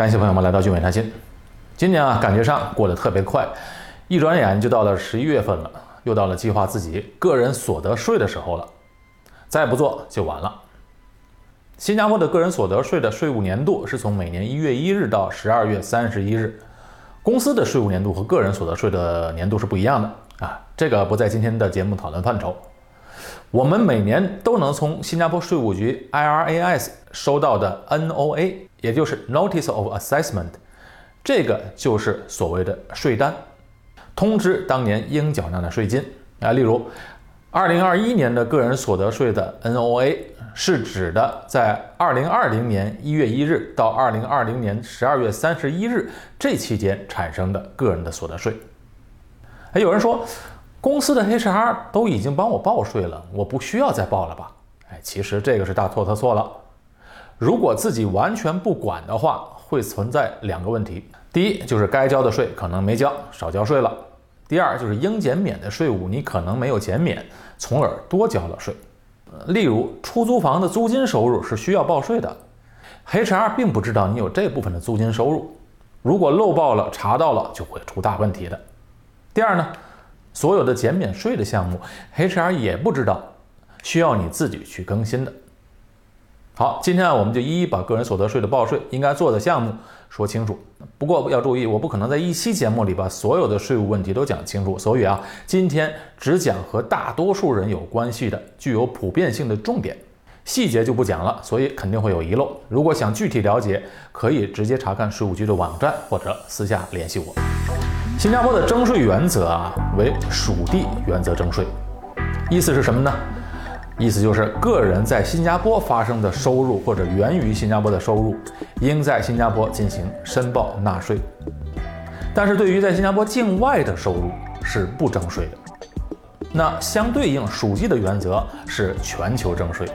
感谢朋友们来到聚美谈心。今年啊，感觉上过得特别快，一转眼就到了十一月份了，又到了计划自己个人所得税的时候了。再不做就晚了。新加坡的个人所得税的税务年度是从每年一月一日到十二月三十一日，公司的税务年度和个人所得税的年度是不一样的啊，这个不在今天的节目讨论范畴。我们每年都能从新加坡税务局 IRAS 收到的 NOA，也就是 Notice of Assessment，这个就是所谓的税单，通知当年应缴纳的税金啊。例如，二零二一年的个人所得税的 NOA 是指的在二零二零年一月一日到二零二零年十二月三十一日这期间产生的个人的所得税。还有人说。公司的 HR 都已经帮我报税了，我不需要再报了吧？哎，其实这个是大错特错了。如果自己完全不管的话，会存在两个问题：第一，就是该交的税可能没交，少交税了；第二，就是应减免的税务你可能没有减免，从而多交了税。例如，出租房的租金收入是需要报税的，HR 并不知道你有这部分的租金收入，如果漏报了，查到了就会出大问题的。第二呢？所有的减免税的项目，HR 也不知道，需要你自己去更新的。好，今天啊，我们就一一把个人所得税的报税应该做的项目说清楚。不过要注意，我不可能在一期节目里把所有的税务问题都讲清楚，所以啊，今天只讲和大多数人有关系的、具有普遍性的重点，细节就不讲了，所以肯定会有遗漏。如果想具体了解，可以直接查看税务局的网站或者私下联系我。新加坡的征税原则啊为属地原则征税，意思是什么呢？意思就是个人在新加坡发生的收入或者源于新加坡的收入，应在新加坡进行申报纳税。但是对于在新加坡境外的收入是不征税的。那相对应属地的原则是全球征税，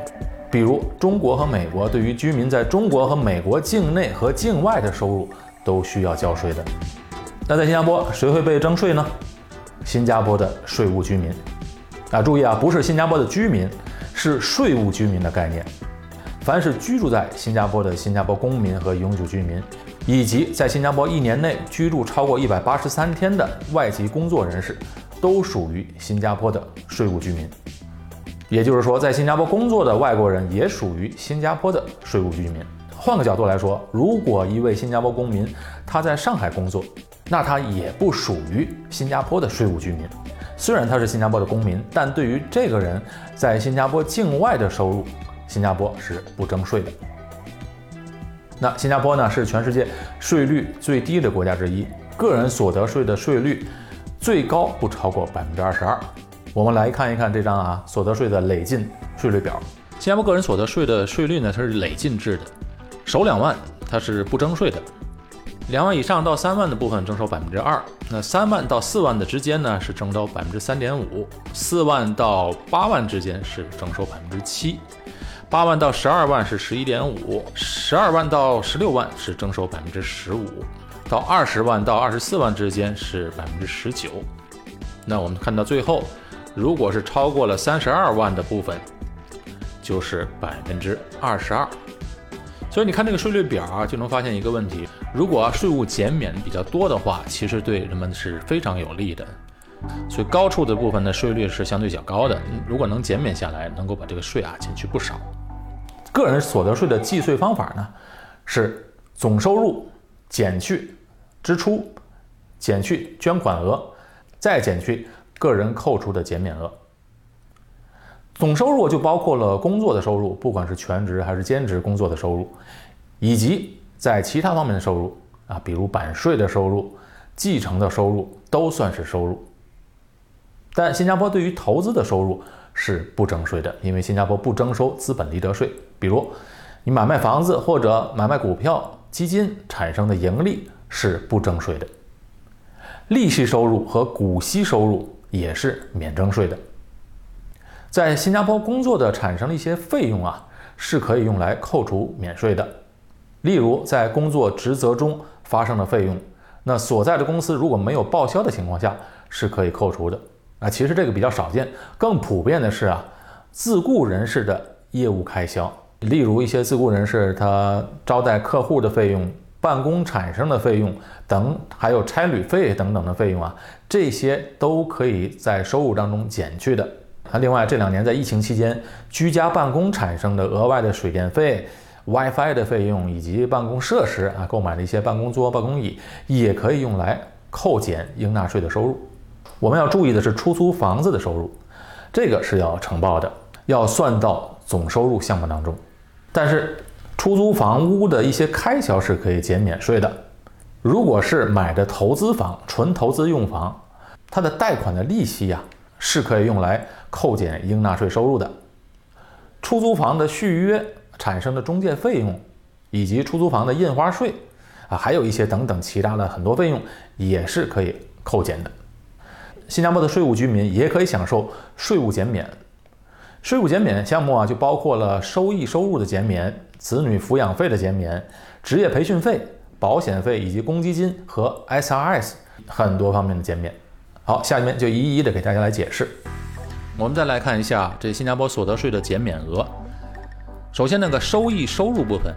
比如中国和美国对于居民在中国和美国境内和境外的收入都需要交税的。那在新加坡，谁会被征税呢？新加坡的税务居民啊，注意啊，不是新加坡的居民，是税务居民的概念。凡是居住在新加坡的新加坡公民和永久居民，以及在新加坡一年内居住超过一百八十三天的外籍工作人士，都属于新加坡的税务居民。也就是说，在新加坡工作的外国人也属于新加坡的税务居民。换个角度来说，如果一位新加坡公民他在上海工作，那他也不属于新加坡的税务居民，虽然他是新加坡的公民，但对于这个人在新加坡境外的收入，新加坡是不征税的。那新加坡呢是全世界税率最低的国家之一，个人所得税的税率最高不超过百分之二十二。我们来看一看这张啊所得税的累进税率表。新加坡个人所得税的税率呢，它是累进制的，首两万它是不征税的。两万以上到三万的部分征收百分之二，那三万到四万的之间呢是征收百分之三点五，四万到八万之间是征收百分之七，八万到十二万是十一点五，十二万到十六万是征收百分之十五，到二十万到二十四万之间是百分之十九。那我们看到最后，如果是超过了三十二万的部分，就是百分之二十二。所以你看这个税率表啊，就能发现一个问题：如果啊税务减免比较多的话，其实对人们是非常有利的。所以高处的部分的税率是相对较高的，如果能减免下来，能够把这个税啊减去不少。个人所得税的计税方法呢，是总收入减去支出，减去捐款额，再减去个人扣除的减免额。总收入就包括了工作的收入，不管是全职还是兼职工作的收入，以及在其他方面的收入啊，比如版税的收入、继承的收入都算是收入。但新加坡对于投资的收入是不征税的，因为新加坡不征收资本利得税。比如你买卖房子或者买卖股票、基金产生的盈利是不征税的，利息收入和股息收入也是免征税的。在新加坡工作的产生的一些费用啊，是可以用来扣除免税的。例如，在工作职责中发生的费用，那所在的公司如果没有报销的情况下，是可以扣除的。啊，其实这个比较少见，更普遍的是啊，自雇人士的业务开销，例如一些自雇人士他招待客户的费用、办公产生的费用等，还有差旅费等等的费用啊，这些都可以在收入当中减去的。啊，另外这两年在疫情期间，居家办公产生的额外的水电费、WiFi 的费用以及办公设施啊，购买的一些办公桌、办公椅，也可以用来扣减应纳税的收入。我们要注意的是，出租房子的收入，这个是要承报的，要算到总收入项目当中。但是，出租房屋的一些开销是可以减免税的。如果是买的投资房，纯投资用房，它的贷款的利息呀，是可以用来扣减应纳税收入的。出租房的续约产生的中介费用，以及出租房的印花税啊，还有一些等等其他的很多费用，也是可以扣减的。新加坡的税务居民也可以享受税务减免。税务减免项目啊，就包括了收益收入的减免、子女抚养费的减免、职业培训费、保险费以及公积金和 SRS 很多方面的减免。好，下面就一一的给大家来解释。我们再来看一下这新加坡所得税的减免额。首先，那个收益收入部分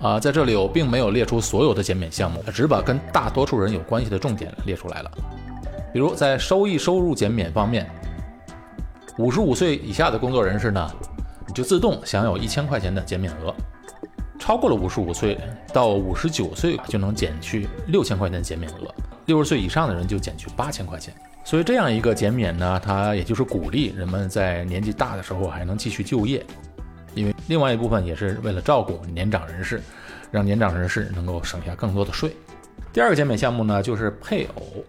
啊，在这里我并没有列出所有的减免项目，只把跟大多数人有关系的重点列出来了。比如在收益收入减免方面，五十五岁以下的工作人士呢，你就自动享有一千块钱的减免额；超过了五十五岁到五十九岁就能减去六千块钱的减免额；六十岁以上的人就减去八千块钱。所以这样一个减免呢，它也就是鼓励人们在年纪大的时候还能继续就业，因为另外一部分也是为了照顾年长人士，让年长人士能够省下更多的税。第二个减免项目呢，就是配偶。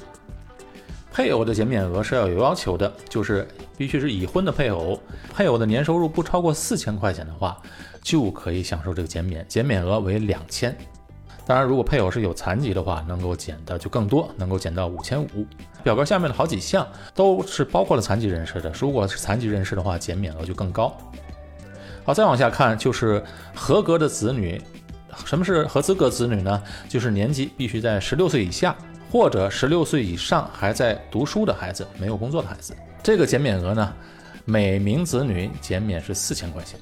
配偶的减免额是要有要求的，就是必须是已婚的配偶，配偶的年收入不超过四千块钱的话，就可以享受这个减免，减免额为两千。当然，如果配偶是有残疾的话，能够减的就更多，能够减到五千五。表格下面的好几项都是包括了残疾人士的，如果是残疾人士的话，减免额就更高。好，再往下看就是合格的子女，什么是合资格子女呢？就是年纪必须在十六岁以下。或者十六岁以上还在读书的孩子，没有工作的孩子，这个减免额呢，每名子女减免是四千块钱。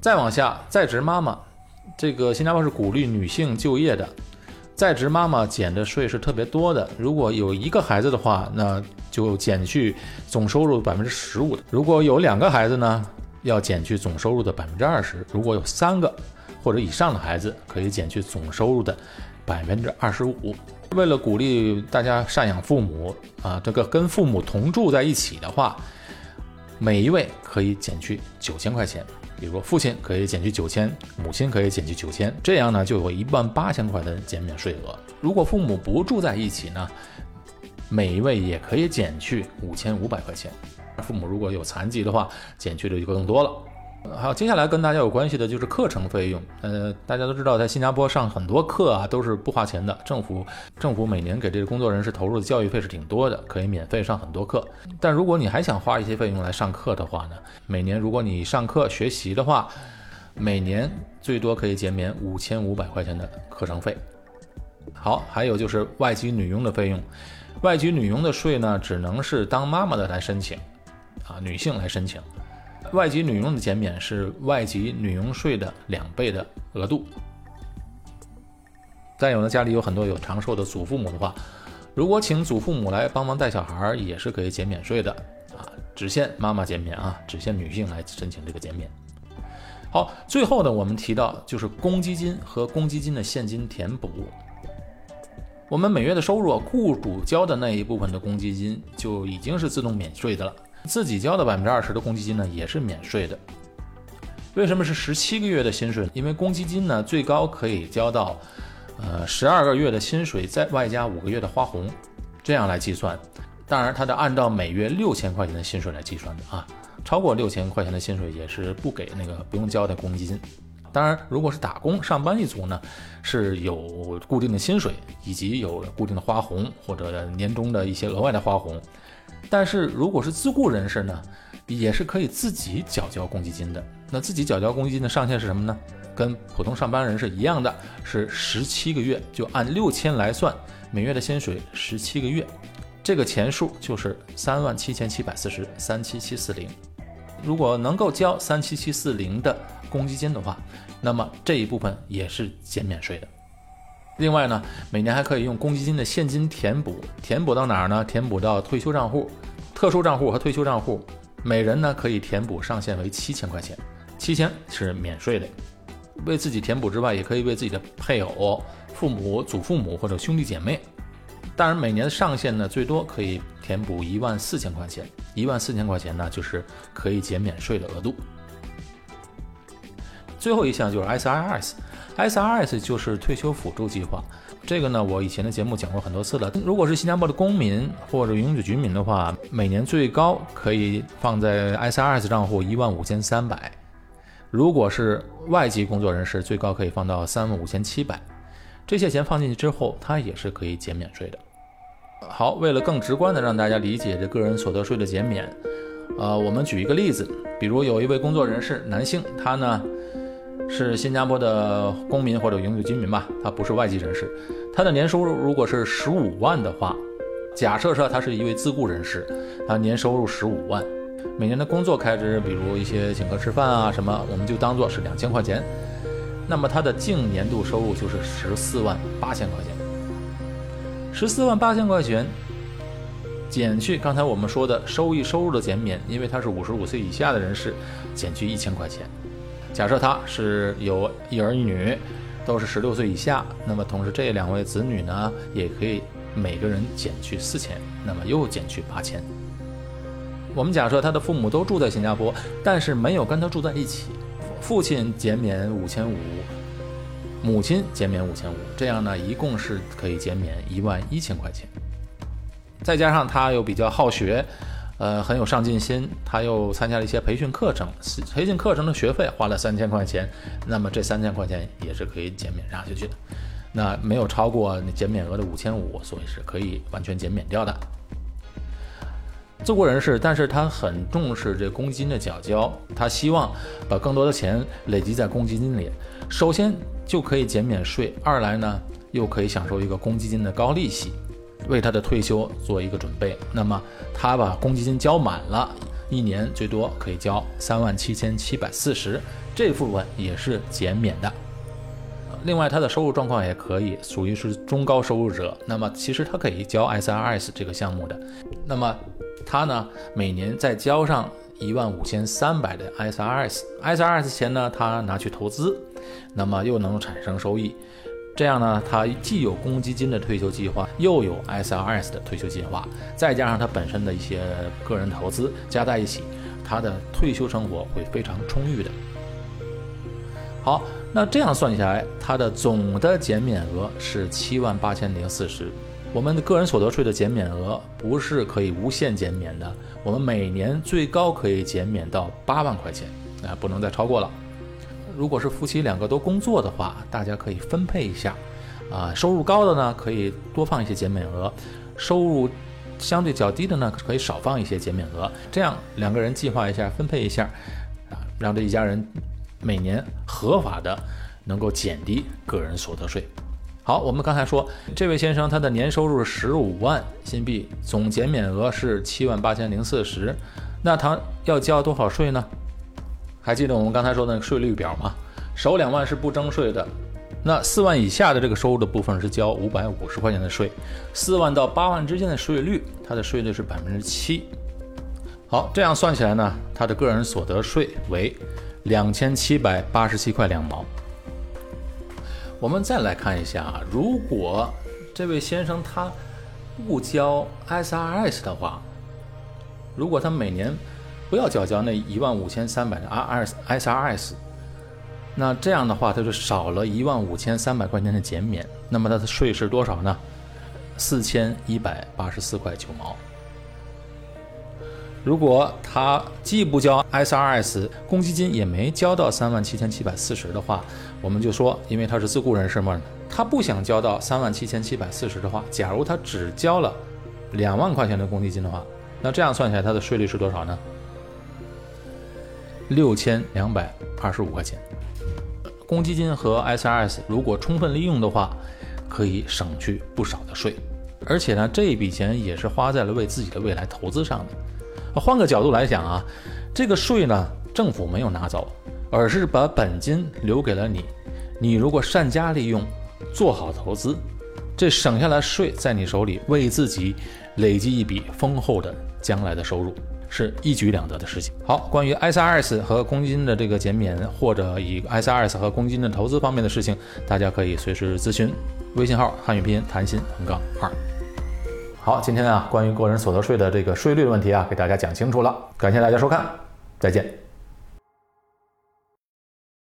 再往下，在职妈妈，这个新加坡是鼓励女性就业的，在职妈妈减的税是特别多的。如果有一个孩子的话，那就减去总收入百分之十五的；如果有两个孩子呢，要减去总收入的百分之二十；如果有三个或者以上的孩子，可以减去总收入的百分之二十五。为了鼓励大家赡养父母啊，这个跟父母同住在一起的话，每一位可以减去九千块钱。比如父亲可以减去九千，母亲可以减去九千，这样呢就有一万八千块的减免税额。如果父母不住在一起呢，每一位也可以减去五千五百块钱。父母如果有残疾的话，减去的就更多了。好，接下来跟大家有关系的就是课程费用。呃，大家都知道，在新加坡上很多课啊都是不花钱的，政府政府每年给这个工作人士投入的教育费是挺多的，可以免费上很多课。但如果你还想花一些费用来上课的话呢，每年如果你上课学习的话，每年最多可以减免五千五百块钱的课程费。好，还有就是外籍女佣的费用，外籍女佣的税呢，只能是当妈妈的来申请，啊，女性来申请。外籍女佣的减免是外籍女佣税的两倍的额度。再有呢，家里有很多有长寿的祖父母的话，如果请祖父母来帮忙带小孩，也是可以减免税的啊，只限妈妈减免啊，只限女性来申请这个减免。好，最后呢，我们提到就是公积金和公积金的现金填补。我们每月的收入，雇主交的那一部分的公积金就已经是自动免税的了。自己交的百分之二十的公积金呢，也是免税的。为什么是十七个月的薪水？因为公积金呢，最高可以交到，呃，十二个月的薪水，再外加五个月的花红，这样来计算。当然，它得按照每月六千块钱的薪水来计算的啊。超过六千块钱的薪水也是不给那个不用交的公积金。当然，如果是打工上班一族呢，是有固定的薪水，以及有固定的花红或者年终的一些额外的花红。但是如果是自雇人士呢，也是可以自己缴交公积金的。那自己缴交公积金的上限是什么呢？跟普通上班人是一样的，是十七个月，就按六千来算，每月的薪水十七个月，这个钱数就是三万七千七百四十三七七四零。如果能够交三七七四零的公积金的话，那么这一部分也是减免税的。另外呢，每年还可以用公积金的现金填补，填补到哪儿呢？填补到退休账户、特殊账户和退休账户，每人呢可以填补上限为七千块钱，七千是免税的。为自己填补之外，也可以为自己的配偶、父母、祖父母或者兄弟姐妹。当然，每年的上限呢，最多可以填补一万四千块钱。一万四千块钱呢，就是可以减免税的额度。最后一项就是 SRS，SRS 就是退休辅助计划。这个呢，我以前的节目讲过很多次了。如果是新加坡的公民或者永久居民的话，每年最高可以放在 SRS 账户一万五千三百。如果是外籍工作人士，最高可以放到三万五千七百。这些钱放进去之后，它也是可以减免税的。好，为了更直观的让大家理解这个人所得税的减免，呃，我们举一个例子，比如有一位工作人士，男性，他呢是新加坡的公民或者永久居民吧，他不是外籍人士，他的年收入如果是十五万的话，假设说他是一位自雇人士，他年收入十五万，每年的工作开支，比如一些请客吃饭啊什么，我们就当做是两千块钱，那么他的净年度收入就是十四万八千块钱。十四万八千块钱减去刚才我们说的收益收入的减免，因为他是五十五岁以下的人士，减去一千块钱。假设他是有一儿一女，都是十六岁以下，那么同时这两位子女呢，也可以每个人减去四千，那么又减去八千。我们假设他的父母都住在新加坡，但是没有跟他住在一起，父亲减免五千五。母亲减免五千五，这样呢，一共是可以减免一万一千块钱。再加上他又比较好学，呃，很有上进心，他又参加了一些培训课程，培训课程的学费花了三千块钱，那么这三千块钱也是可以减免下去的。那没有超过减免额的五千五，所以是可以完全减免掉的。自雇人士，但是他很重视这公积金的缴交，他希望把更多的钱累积在公积金里。首先就可以减免税，二来呢又可以享受一个公积金的高利息，为他的退休做一个准备。那么他把公积金交满了，一年最多可以交三万七千七百四十，这部分也是减免的。另外，他的收入状况也可以属于是中高收入者，那么其实他可以交 SRS 这个项目的。那么他呢每年再交上一万五千三百的 SRS，SRS 钱呢他拿去投资。那么又能产生收益，这样呢，他既有公积金的退休计划，又有 SRS 的退休计划，再加上他本身的一些个人投资，加在一起，他的退休生活会非常充裕的。好，那这样算下来，他的总的减免额是七万八千零四十。我们的个人所得税的减免额不是可以无限减免的，我们每年最高可以减免到八万块钱，啊，不能再超过了。如果是夫妻两个都工作的话，大家可以分配一下，啊，收入高的呢可以多放一些减免额，收入相对较低的呢可以少放一些减免额，这样两个人计划一下，分配一下，啊，让这一家人每年合法的能够减低个人所得税。好，我们刚才说这位先生他的年收入十五万新币，总减免额是七万八千零四十，那他要交多少税呢？还记得我们刚才说的那个税率表吗？首两万是不征税的，那四万以下的这个收入的部分是交五百五十块钱的税，四万到八万之间的税率，它的税率是百分之七。好，这样算起来呢，他的个人所得税为两千七百八十七块两毛。我们再来看一下啊，如果这位先生他不交 SRS 的话，如果他每年不要缴交那一万五千三百的 R S S R S，那这样的话，它就少了一万五千三百块钱的减免。那么它的税是多少呢？四千一百八十四块九毛。如果他既不交 S R S，公积金也没交到三万七千七百四十的话，我们就说，因为他是自雇人士嘛，他不想交到三万七千七百四十的话，假如他只交了两万块钱的公积金的话，那这样算起来，他的税率是多少呢？六千两百二十五块钱，公积金和 SRS 如果充分利用的话，可以省去不少的税，而且呢，这一笔钱也是花在了为自己的未来投资上的。换个角度来讲啊，这个税呢，政府没有拿走，而是把本金留给了你。你如果善加利用，做好投资，这省下来税在你手里，为自己累积一笔丰厚的将来的收入，是一举两得的事情。好，关于 SRS 和公积金的这个减免，或者以 SRS 和公积金的投资方面的事情，大家可以随时咨询，微信号汉语拼音谈心横杠二。好，今天啊，关于个人所得税的这个税率的问题啊，给大家讲清楚了。感谢大家收看，再见。